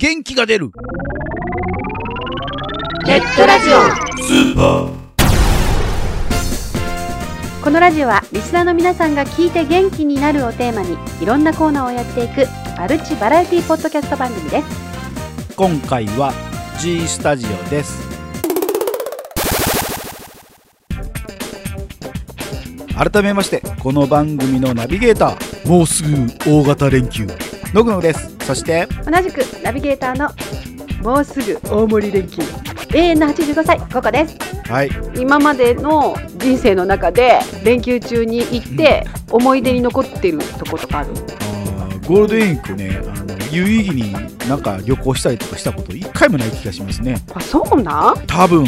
元気が出る。ネットラジオ。このラジオはリスナーの皆さんが聞いて元気になるをテーマにいろんなコーナーをやっていくマルチバラエティポッドキャスト番組です。今回は G スタジオです。改めましてこの番組のナビゲーターもうすぐ大型連休のぐのですそして同じくナビゲーターのもうすぐ大盛り連休永遠の85歳ここです。はい。今までの人生の中で連休中に行って思い出に残ってるとことかある？あーゴールデンウィークねあの有意義になんか旅行したりとかしたこと一回もない気がしますね。あそうなん？多分っ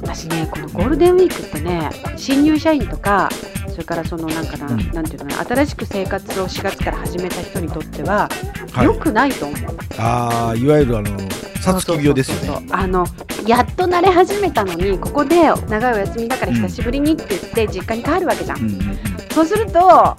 私ねこのゴールデンウィークってね新入社員とかそれからそのなんかな,、うん。なんていうの新しく生活を4月から始めた人にとってははい。良くないと思う、ああいわゆるあのさつき病ですよね。あのやっと慣れ始めたのにここで長いお休みだから久しぶりにって言って実家に帰るわけじゃんうんそうするとあ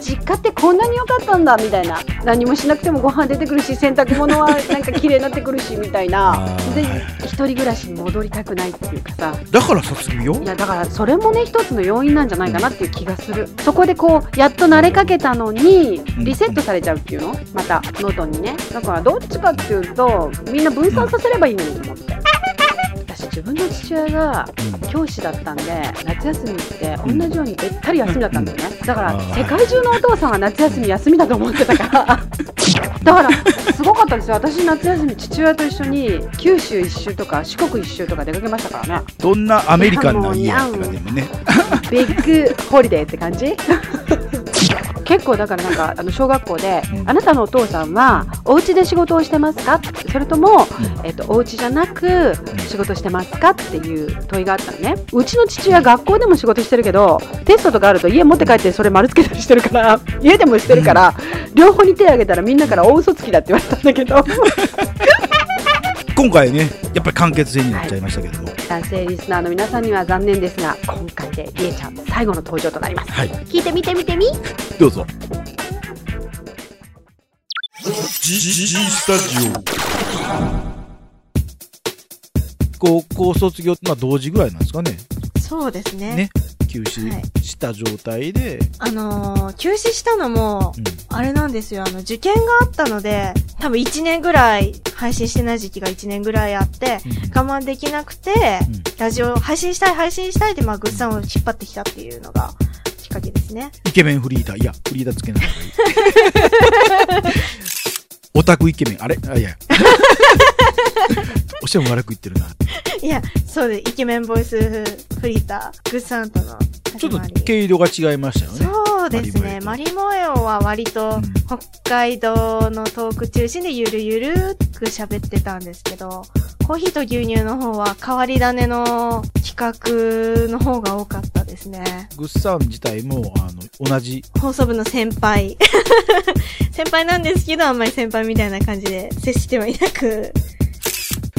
実家ってこんなに良かったんだみたいな。何もしなくてもご飯出てくるし洗濯物はなんか綺麗になってくるしみたいな。で一人暮らしに戻りたくないっていうかさ。だから卒業？いやだからそれもね一つの要因なんじゃないかなっていう気がする。そこでこうやっと慣れかけたのにリセットされちゃうっていうの？またノートにね。だからどっちかっていうとみんな分散させればいいのにと思って。私自分の父親がうん。教師だったんで夏休みって同じようにべったり休みだったんだよね。だから世界中のお父さんは夏休み休みだと思ってたから。だからすごかったですよ。私夏休み父親と一緒に九州一周とか四国一周とか出かけましたからね。どんなアメリカンな家やっね。ビッグホリデーって感じ結構だからなんかあの小学校で、うん。あなたのお父さんはお家で仕事をしてますか？それとも、えっと、お家じゃなく仕事してますか？っていう問いがあったのね。うちの父親学校でも仕事してるけどテストとかあると家持って帰ってそれ丸つけたりしてるから家でもしてるから、両方に手を挙げたらみんなから大嘘つきだって言われたんだけど今回ねやっぱり完結編になっちゃいましたけども。男性リスナーの皆さんには残念ですが今回でりえちゃん最後の登場となります。はい。聞いてみてみてみ。どうぞ。G, G, G スタジオ高校卒業まあ同時ぐらいなんですかねそうですね。ね休止した状態で、あのー休止したのも、うん。あれなんですよ。あの、受験があったので、多分1年ぐらい、配信してない時期が1年ぐらいあって、うん。我慢できなくて、うん。ラジオ配信したい配信したいで、まあ、グッさんを引っ張ってきたっていうのが、きっかけですね。イケメンフリーダー。いやフリーダーつけない方がいい。オタクイケメン。あれ？あいや。おしゃも悪く言ってるな いや、そうで、イケメンボイスフリーター、グッさんとのちょっと毛色が違いましたよねそうですね。ママリモエオは割とうん北海道のトーク中心でゆるゆるく喋ってたんですけど、コーヒーと牛乳の方は変わり種の企画の方が多かったですね。グッサン自体もあの同じ放送部の先輩。先輩なんですけど、あんまり先輩みたいな感じで接してはいなく。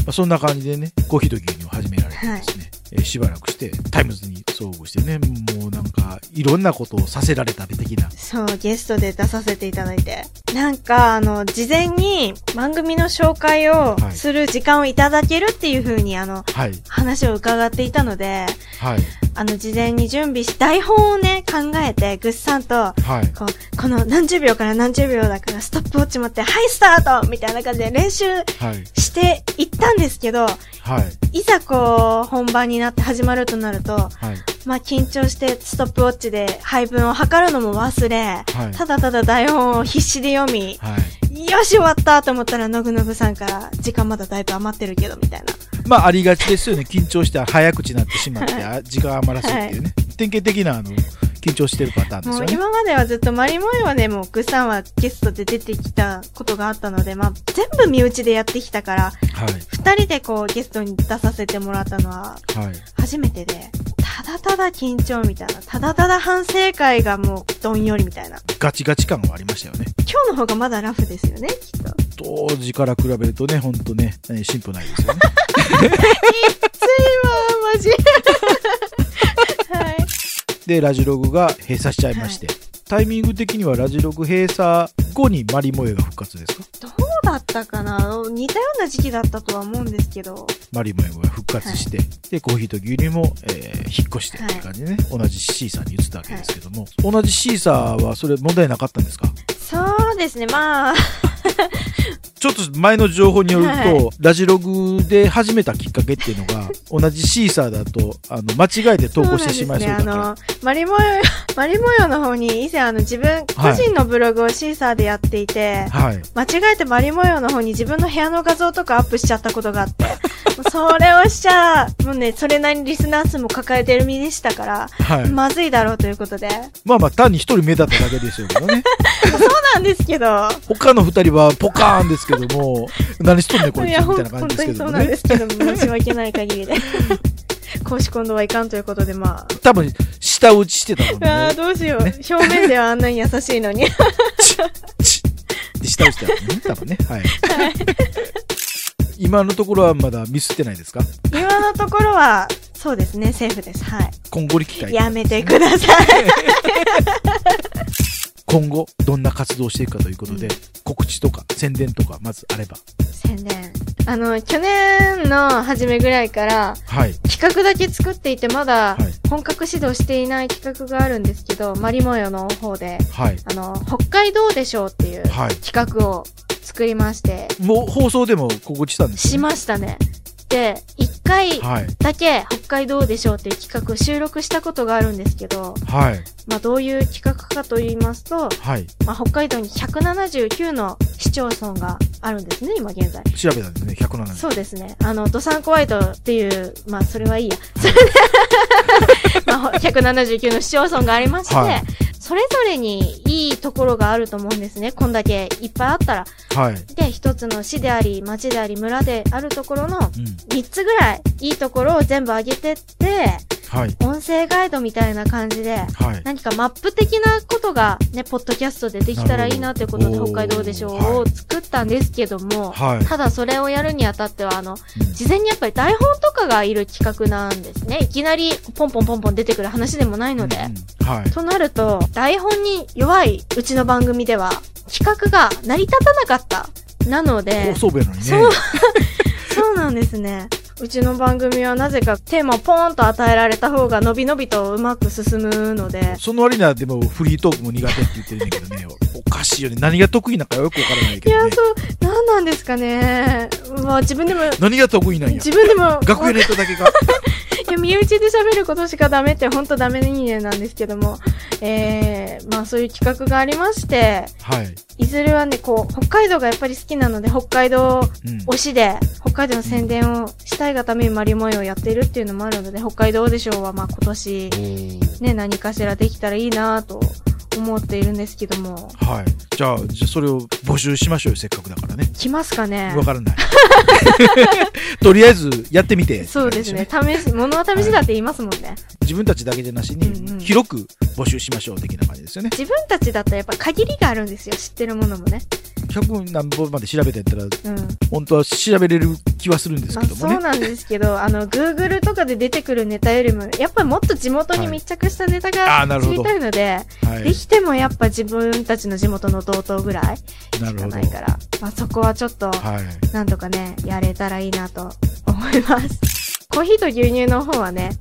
まあ、そんな感じでね、コーヒーと牛乳を始められてですね、えーしばらくして、タイムズに遭遇してね、もうなんか、いろんなことをさせられた的な。そう、ゲストで出させていただいて。なんか、あの、事前に番組の紹介をはいする時間をいただけるっていう風に、あの、はい、話を伺っていたので、はい、あの、事前に準備し、台本をね、考えて、グッさんと、はい。こう、この何十秒から何十秒だから、ストップウォッチ持って、はい、スタートみたいな感じで練習はい、していったんですけど、はい、いざこう、本番になって始まるとなると、はい、まあ、緊張してストップウォッチで配分を測るのも忘れ、はいただただ台本を必死で読み、はい。よし終わったと思ったら、のぐのぐさんから、時間まだだいぶ余ってるけど、みたいな。まあ、ありがちですよね。緊張して早口になってしまって、あ時間余らすっていうね。典型的な、あの、緊張してるパターンですもうよね。今まではずっとマリモイはね、もうグさんはゲストで出てきたことがあったので、まあ全部身内でやってきたから、はい、二人でこうゲストに出させてもらったのははい。初めてで、ただただ緊張みたいな、ただただ反省会がもうどんよりみたいな。ガチガチ感はありましたよね。今日の方がまだラフですよね、きっと。当時から比べるとね、ほんとね、えー進歩ないですよね。ついわ、マジ。はい。で、ラジログが閉鎖しちゃいまして、タイミング的にはラジログ閉鎖後にマリモエが復活ですか？どうだったかな？似たような時期だったとは思うんですけど。マリモエゴが復活して、で、コーヒーと牛乳も、えー引っ越してっていう感じでね、同じシーサーに移ったわけですけども、同じシーサーはそれ問題なかったんですか？そうですね、まあ、ちょっと前の情報によると、はいラジログで始めたきっかけっていうのが、同じシーサーだと、あの、間違えて投稿してしまいそうだから。あの、マリモヨ、マリモヨの方に以前あの自分、個人のブログをシーサーでやっていて、はい。間違えてマリモヨの方に自分の部屋の画像とかアップしちゃったことがあって、それをしちゃ、もうね、それなりにリスナー数も抱えてる身でしたから、はい。まずいだろうということで。まあまあ、単に一人目だっただけですよね。そうなんですけど、他の二人はポカーンですけども、何しとんねんこいつみたいな感本じですけどもね当にそうなんで。すけども、申し訳ない限りで。公式今度はいかんということで、まあ。多分、下打ちしてたもんああ、ね。どうしよう。表面ではあんなに優しいのに。チッで下打ちしてたもんね。多分ね。はい。今のところはまだミスってないですか？今のところは、そうですね、セーフです。はい。今後に機会やめてください。今後、どんな活動をしていくかということで、告知とか宣伝とか、まずあれば。宣伝。あの、去年の初めぐらいから、はい。企画だけ作っていて、まだはい本格指導していない企画があるんですけど、マリモヨの方で、はい。あの、北海道でしょうっていうはい。企画を作りまして、もう放送でも告知したんですね。ましたね。で、一回はい。だけ北海道でしょうっていう企画を収録したことがあるんですけど、はい。まあどういう企画かと言いますと、はい。まあ北海道に179の市町村があるんですね、今現在。調べたんですね。107そうですね。あの、ドサンコワイトっていう、まあ、それはいいや。それで、まあ、ほ179の市町村がありまして、はいそれぞれにいいところがあると思うんですね。こんだけいっぱいあったら。はい。で、一つの市であり、町であり、村であるところのうん。3つぐらいいいところを全部上げてって、はい。音声ガイドみたいな感じで、はい。何かマップ的なことがね、ポッドキャストでできたらいいなということで、北海道でしょうをはい作ったんですけども、はい。ただそれをやるにあたっては、あの、うん事前にやっぱり台本とかがいる企画なんですね。いきなりポンポンポンポン出てくる話でもないので。うんうんはい。となると、台本に弱いうちの番組では、企画が成り立たなかった。なので放、送部やのにね。そう そうなんですね。うちの番組はなぜかテーマをポーンと与えられた方が伸び伸びとうまく進むので、その割にはでもフリートークも苦手って言ってるんだけどね。おかしいよね。何が得意なのかよくわからないいや、けどね。そう、なんなんですかね。まあ自分でも、何が得意なんや。自分でも、学園ネットだけが。身内で喋ることしかダメって本当ダメ人間なんですけども、えー、まあそういう企画がありまして、はい。いずれはね、こう、北海道がやっぱり好きなので、北海道うん。推しで、北海道の宣伝をしたいがためにマリモイをやっているっていうのもあるので、北海道でしょうはまあ今年、ね、何かしらできたらいいなと思っているんですけども、はい。じゃあ、じゃあそれを募集しましょうよ。せっかくだからね。来ますかねわからない。とりあえずやってみて。そうですね。。試し、物は試しだって言いますもんね。自分たちだけじゃなしに、うんうん広く募集しましょう的な感じですよね。自分たちだったらやっぱ限りがあるんですよ。知ってるものもね。100何本まで調べてやったら、うん。本当は調べれる気はするんですまあ、けどもね。そうなんですけど、あの、Google とかで出てくるネタよりも、やっぱりもっと地元に密着したネタが知りたいので、はいで。きてもやっぱ自分たちの地元の同等ぐらいしか。ないから、まあそこはちょっと、はい。なんとかね、やれたらいいなと思います。コーヒーと牛乳の方はね、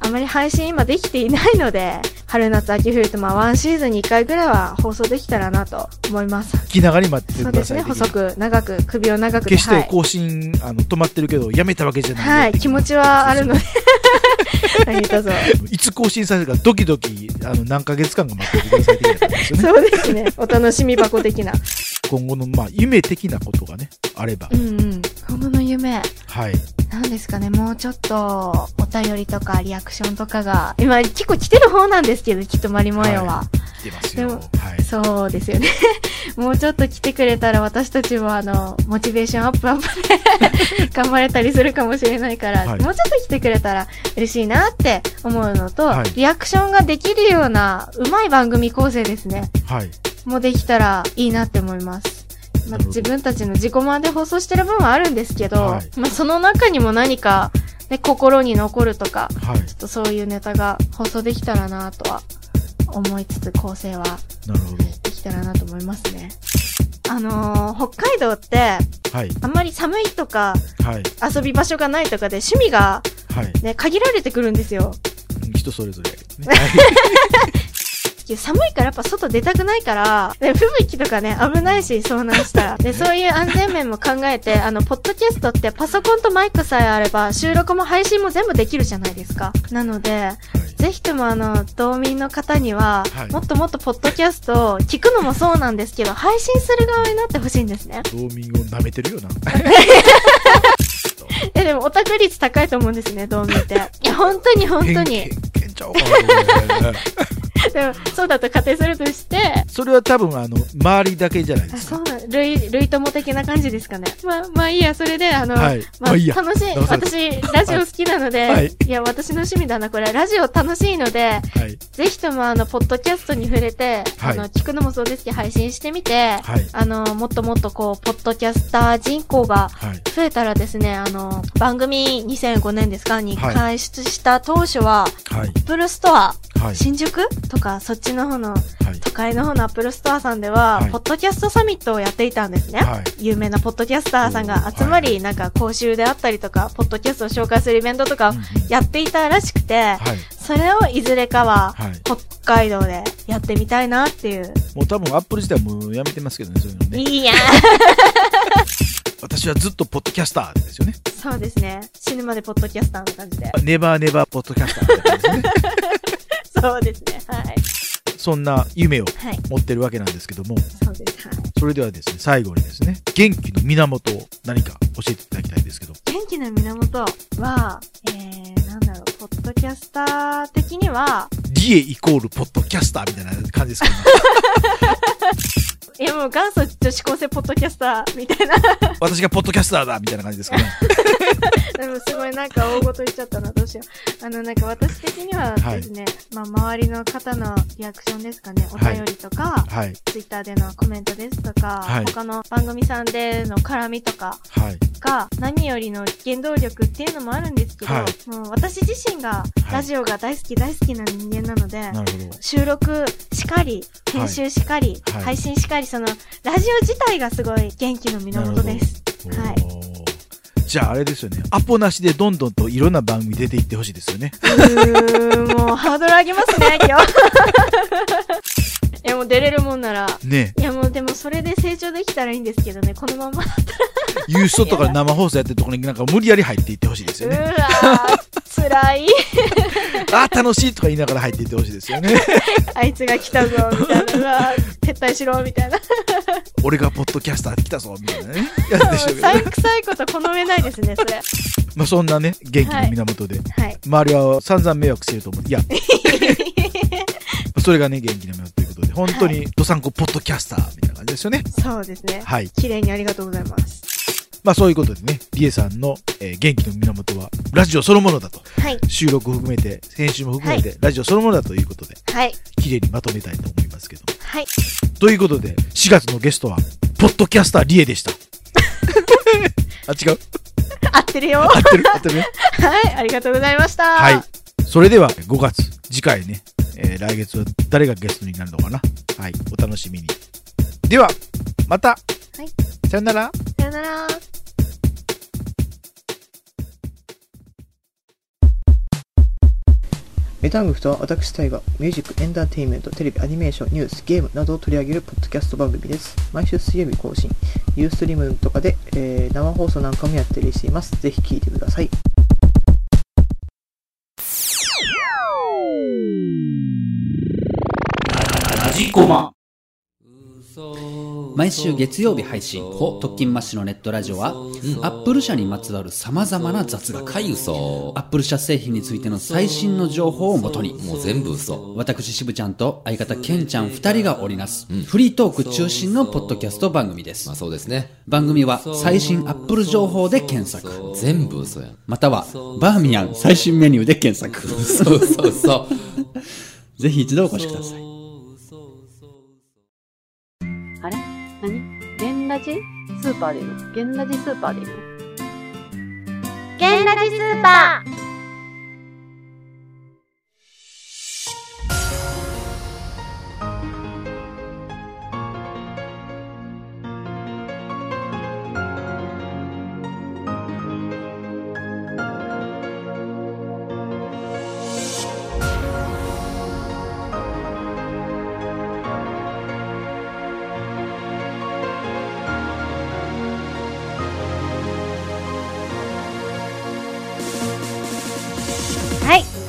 あまり配信今できていないので、春夏秋冬とまあワンシーズンに1回ぐらいは放送できたらなと思います。気長に待っててそうですね。細く、長く、首を長くで決してはい更新、あの止まってるけど、やめたわけじゃないよはい、って気持ちはあるので。何卒。いつ更新されるかドキドキ、あの、何ヶ月間か待っててください的な感じですよね。そうですね。お楽しみ箱的な。今後の、まあ、夢的なことがね、あればう。んうん。今後の夢。はい。なんですかね、もうちょっと、お便りとかリアクションとかが、今結構来てる方なんですけど、きっとマリモヤは。来てますよ。でもはい。そうですよね。もうちょっと来てくれたら私たちもあの、モチベーションアップアップで頑張れたりするかもしれないから、はいもうちょっと来てくれたら嬉しいなって思うのと、はいリアクションができるようなうまい番組構成ですね。はい。もできたらいいなって思います。まあ、自分たちの自己満で放送してる分はあるんですけど、はいまあ、その中にも何か、ね、心に残るとか、はい。ちょっとそういうネタが放送できたらなとは思いつつ構成は。できたらなと思いますね。あのー北海道って、はい。あんまり寒いとか、はい。遊び場所がないとかで趣味がはい。ね、限られてくるんですよ。人それぞれね。はいいや寒いからやっぱ外出たくないから、ね、吹雪とかね、危ないし、遭難したら。で、そういう安全面も考えて、あの、ポッドキャストってパソコンとマイクさえあれば、収録も配信も全部できるじゃないですか。なので、ぜひともあの、道民の方には、はいもっともっとポッドキャストを聞くのもそうなんですけど、配信する側になってほしいんですね。道民を舐めてるよな。え、でもオタク率高いと思うんですね、道民って。いや、本当に本当に。でも、そうだと仮定するとして、それは多分、あの、周りだけじゃないであすか。そうなん、類、類友的な感じですかね。まあ、まあいいや、それで、あの、はい。まあ。楽しい。私、ラジオ好きなので、はいい、や、私の趣味だな、これ。ラジオ楽しいので、はい。ぜひとも、あの、ポッドキャストに触れて、はいあの、聞くのもそうですけど、配信してみて、はい。あの、もっともっとこう、ポッドキャスター人口がはい。増えたらですね、あの、番組2005年ですか？にはい開出した当初は、はい。アップルストア、はい。新宿？とか、そっちの方の、はい。都会の方のアップルストアさんでは、はいポッドキャストサミットをやっていたんですね。はい。有名なポッドキャスターさんが集まり、なんか講習であったりとか、ポッドキャストを紹介するイベントとかやっていたらしくて、はい。それをいずれかは、はい。北海道でやってみたいなっていう。もう多分アップル自体もうやめてますけどね、そういうのね。いいや私はずっとポッドキャスターですよね。そうですね。死ぬまでポッドキャスターの感じで。ネバーネバーポッドキャスターみたいな感じですね。そうですね。はい。そんな夢をはい。持ってるわけなんですけども、そうです。はい。それではですね、最後にですね、元気の源を何か教えていただきたいですけど。元気の源は、えー、なんだろう、ポッドキャスター的には、リエイコールポッドキャスターみたいな感じですけど、いやもう元祖女子高生ポッドキャスターみたいな。私がポッドキャスターだみたいな感じですかね。でもすごいなんか大ごと言っちゃったな、どうしよう。あの、なんか私的にはですね、まあ周りの方のリアクションですかね、お便りとか、はい。ツイッターでのコメントですとか、はい他の番組さんでの絡みとかはい。が何よりの原動力っていうのもあるんですけど、はもう私自身がはいラジオが大好き大好きな人間なので。収録しかり、編集しかり、はい配信しかり、その、ラジオ自体がすごい元気の源です。はいじゃああれですよね。アポなしでどんどんといろんな番組出ていってほしいですよね。うーん、もうハードル上げますね、今日。いや、もう出れるもんなら。ねいや、もうでもそれで成長できたらいいんですけどね、このまま。ユーストとか生放送やってるところになんか無理やり入っていってほしいですうわよね。ー、辛い。あー楽しいとか言いながら入っていってほしいですよね。あいつが来たぞ、みたいな。うわー、撤退しろ、みたいな。俺がポッドキャスター来たぞ、みたいなね。やつでしょうけどさね。んくさいこと好めないですね、それ。まあそんなね、元気の源で。はい。周りは散々迷惑してると思う。いや、それがね、元気の源本当にドサンコポッドキャスターみたいな感じですよね。そうですね。はい。綺麗にありがとうございます。まあそういうことでね、リエさんの、えー元気の源は、ラジオそのものだと。はい。収録を含めて、編集も含めて、ラジオそのものだということで、はい。綺麗にまとめたいと思いますけど。はい。ということで、4月のゲストは、ポッドキャスターリエでした。あ、違う？合ってるよ。合ってる？合ってるね。はい。ありがとうございました。はい。それでは5月、次回ね、えー来月は誰がゲストになるのかな？はい、お楽しみに。では、また、はい、さよなら。さよなら。メタングフとは私タイがミュージック、エンターテインメント、テレビ、アニメーション、ニュース、ゲームなどを取り上げるポッドキャスト番組です。毎週水曜日更新、ユーストリームとかで、えー生放送なんかもやったりしています。ぜひ聞いてください。毎週月曜日配信特勤マッシュのネットラジオは、アップル社にまつわる様々な雑学かい嘘。アップル社製品についての最新の情報をもとに。もう全部嘘。私渋ちゃんと相方ケンちゃん2人が織りなす、フリートーク中心のポッドキャスト番組です。まあそうですね。番組は最新アップル情報で検索。全部嘘やん。またはバーミヤン最新メニューで検索。嘘嘘嘘。ぜひ一度お越しくださいラジ？スーパーでいいのゲンラジスーパーでいいのゲンラジスーパー。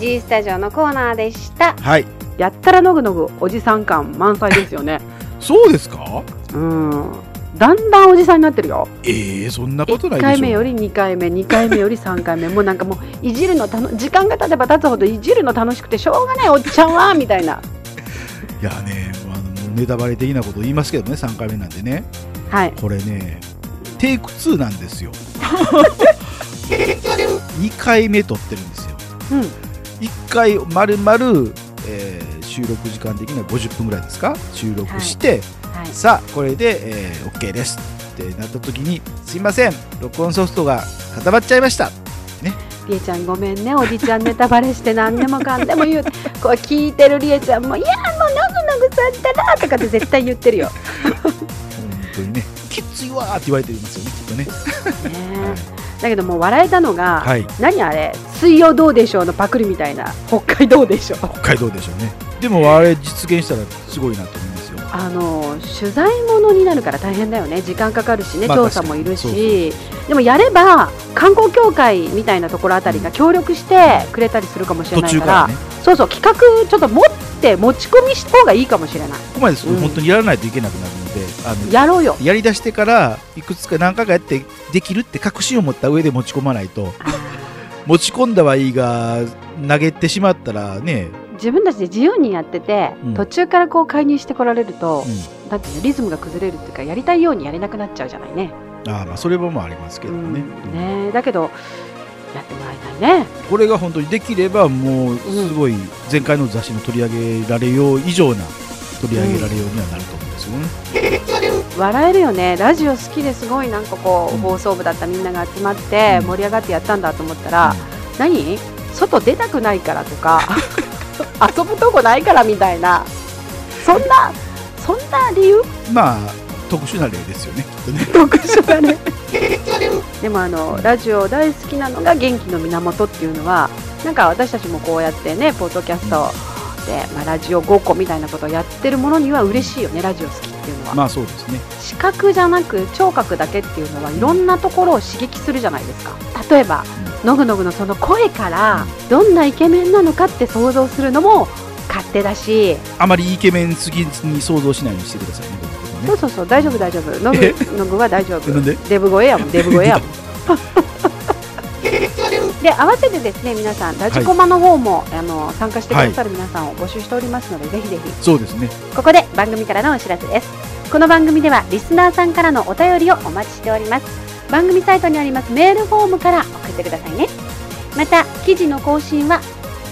G スタジオのコーナーでしたはい。やったらのぐのぐおじさん感満載ですよねそうですかうんだんだんおじさんになってるよええそんなことないでしょ。回目より2回目2回目より3回目もうなんかもういじるのたの時間が経てば経つほどいじるの楽しくてしょうがないおっちゃんはみたいないやね、あのネタバレ的なこと言いますけどね、3回目なんでね。はいこれね、テイク2なんですよ。2回目撮ってるんですよ。うん1回丸々、えー収録時間的には50分ぐらいですか？収録して、はい。さあこれで、えー OK ですってなった時にすいません。録音ソフトが固まっちゃいました。りえちゃんごめんね。おじちゃんネタバレして何でもかんでも言う。こう聞いてるりえちゃんも「いやもうのぐのぐさったら」とかって絶対言ってるよ、本当にね。きついわーって言われてますよねきっとね。ね だけどもう笑えたのが、はい。何あれ「水曜どうでしょう」のパクリみたいな「北海道でしょ」北海道でしょうね。でもあれ実現したらすごいなと思いますよ。あの取材物になるから大変だよね。時間かかるしね、まあ調査もいるし。でもやれば観光協会みたいなところあたりが協力してくれたりするかもしれ途ないから。ね。そうそう企画ちょっと持って持ち込みした方がいいかもしれない。ここまでうん。本当にやらないといけなくなるので、あのやろうよ。やりだしてからいくつか何回かやってできるって確信を持った上で持ち込まないと持ち込んだはいいが投げてしまったらね、自分たちで自由にやってて、うん。途中からこう介入してこられると、うなんていうのリズムが崩れるっていうかやりたいようにやれなくなっちゃうじゃないね。ん、ああまあそれもまあありますけどね,、うん。ねだけどやってもらいたいね。これが本当にできればもうすごい前回の雑誌の取り上げられよう以上な取り上げられようにはなると思うんですよね、笑えるよね。ラジオ好きですごいなんかこう、うん。放送部だったみんなが集まってうん。盛り上がってやったんだと思ったら、何？外出たくないからとか 遊ぶとこないからみたいな。そんなそんな理由？まあ特殊な例ですよねきっとね。特殊だね でもあのラジオ大好きなのが元気の源っていうのはなんか私たちもこうやってねポッドキャストで、まあ、ラジオごっこみたいなことをやってるものには嬉しいよねラジオ好きっていうのは、まあそうですね。視覚じゃなく聴覚だけっていうのはいろんなところを刺激するじゃないですか。例えば、のぐのぐのその声からどんなイケメンなのかって想像するのも勝手だし。あまりイケメンすぎに想像しないようにしてくださいねそうそうそう大丈夫大丈夫。のえ？ぐのぐは大丈夫。デブ声やもんデブ声やもん で合わせてですね皆さんラジコマの方も、あの参加してくださる皆さんを募集しておりますので、ぜひぜひ。そうですね。ここで番組からのお知らせです。この番組ではリスナーさんからのお便りをお待ちしております。番組サイトにありますメールフォームから送ってくださいね。また記事の更新は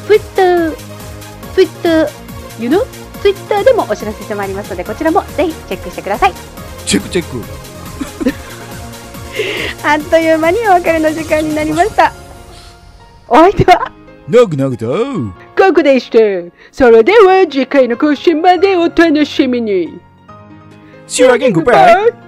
Twitter Twitter you know? Twitter でもお知らせしてまいりますのでこちらもぜひチェックしてください。チェックチェック。あっという間にお別れの時間になりましたお相手は？なぐなぐと。ココでした。それでは次回の更新までお楽しみに。See you again goodbye